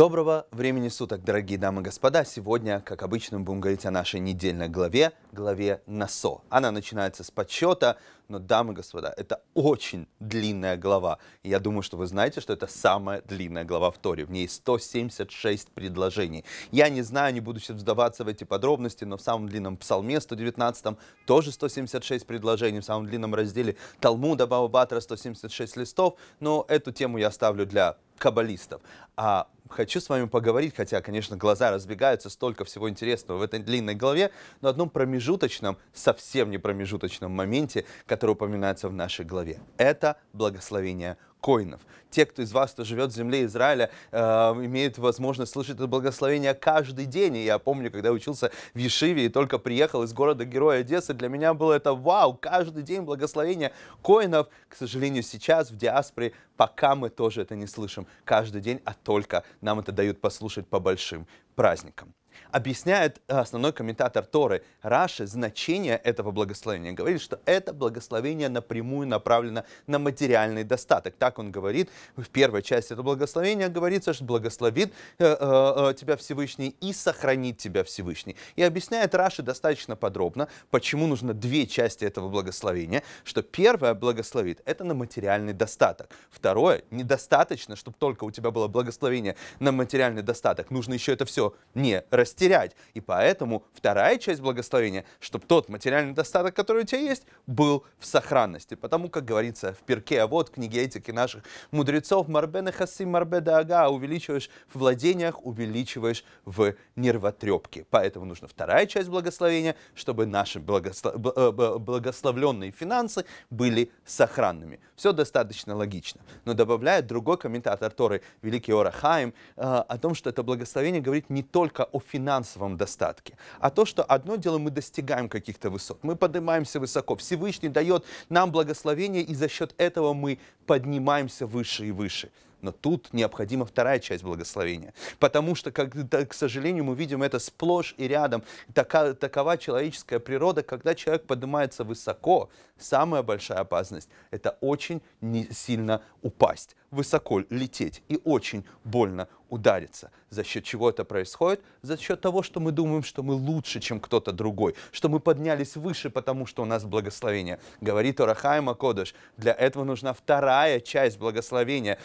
Доброго времени суток, дорогие дамы и господа. Сегодня, как обычно, мы будем говорить о нашей недельной главе, главе Насо. Она начинается с подсчета, но, дамы и господа, это очень длинная глава. Я думаю, что вы знаете, что это самая длинная глава в Торе. В ней 176 предложений. Я не знаю, не буду сейчас вдаваться в эти подробности, но в самом длинном псалме 119 тоже 176 предложений, в самом длинном разделе Талмуда Баба Батра 176 листов. Но эту тему я оставлю для каббалистов. А хочу с вами поговорить, хотя, конечно, глаза разбегаются, столько всего интересного в этой длинной главе, но одном промежуточном, совсем не промежуточном моменте, который упоминается в нашей главе. Это благословение коинов. Те, кто из вас, кто живет в земле Израиля, э, имеют возможность слышать это благословение каждый день. И я помню, когда учился в Ешиве и только приехал из города Героя Одессы, для меня было это вау, каждый день благословение коинов. К сожалению, сейчас в диаспоре пока мы тоже это не слышим каждый день, а только нам это дают послушать по большим праздникам объясняет э, основной комментатор Торы Раши значение этого благословения. Говорит, что это благословение напрямую направлено на материальный достаток. Так он говорит в первой части этого благословения. Говорится, что благословит э, э, тебя Всевышний и сохранит тебя Всевышний. И объясняет Раши достаточно подробно, почему нужно две части этого благословения. Что первое благословит, это на материальный достаток. Второе, недостаточно, чтобы только у тебя было благословение на материальный достаток. Нужно еще это все не растерять. И поэтому вторая часть благословения, чтобы тот материальный достаток, который у тебя есть, был в сохранности. Потому, как говорится в перке, а вот книге этики наших мудрецов, марбены хаси марбе ага, увеличиваешь в владениях, увеличиваешь в нервотрепке. Поэтому нужна вторая часть благословения, чтобы наши благослов... Э, благословленные финансы были сохранными. Все достаточно логично. Но добавляет другой комментатор Торы, великий Орахаим, э, о том, что это благословение говорит не только о финансовом достатке, а то, что одно дело мы достигаем каких-то высот, мы поднимаемся высоко, Всевышний дает нам благословение, и за счет этого мы поднимаемся выше и выше. Но тут необходима вторая часть благословения. Потому что, как, к сожалению, мы видим это сплошь и рядом. Така, такова человеческая природа, когда человек поднимается высоко, самая большая опасность – это очень не сильно упасть, высоко лететь и очень больно удариться. За счет чего это происходит? За счет того, что мы думаем, что мы лучше, чем кто-то другой, что мы поднялись выше, потому что у нас благословение. Говорит Орахайма Кодыш, для этого нужна вторая часть благословения,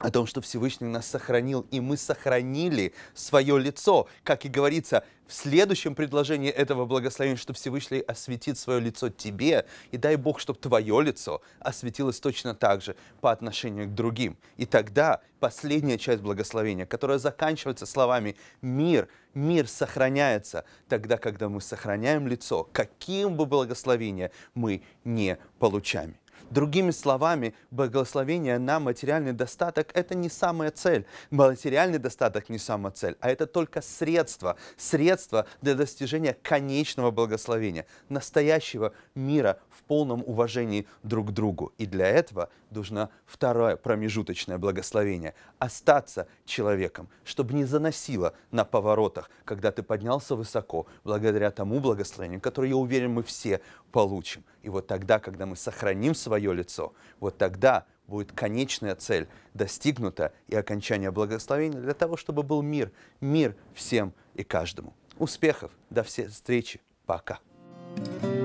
о том, что Всевышний нас сохранил, и мы сохранили свое лицо. Как и говорится в следующем предложении этого благословения, что Всевышний осветит свое лицо тебе, и дай Бог, чтобы твое лицо осветилось точно так же по отношению к другим. И тогда последняя часть благословения, которая заканчивается словами «мир», мир сохраняется тогда, когда мы сохраняем лицо, каким бы благословение мы не получаем. Другими словами, благословение на материальный достаток – это не самая цель. Материальный достаток не самая цель, а это только средство. Средство для достижения конечного благословения, настоящего мира в полном уважении друг к другу. И для этого нужно второе промежуточное благословение – остаться человеком, чтобы не заносило на поворотах, когда ты поднялся высоко, благодаря тому благословению, которое, я уверен, мы все получим. И вот тогда, когда мы сохраним свое лицо, вот тогда будет конечная цель достигнута и окончание благословения для того, чтобы был мир, мир всем и каждому. Успехов, до встречи, пока. thank you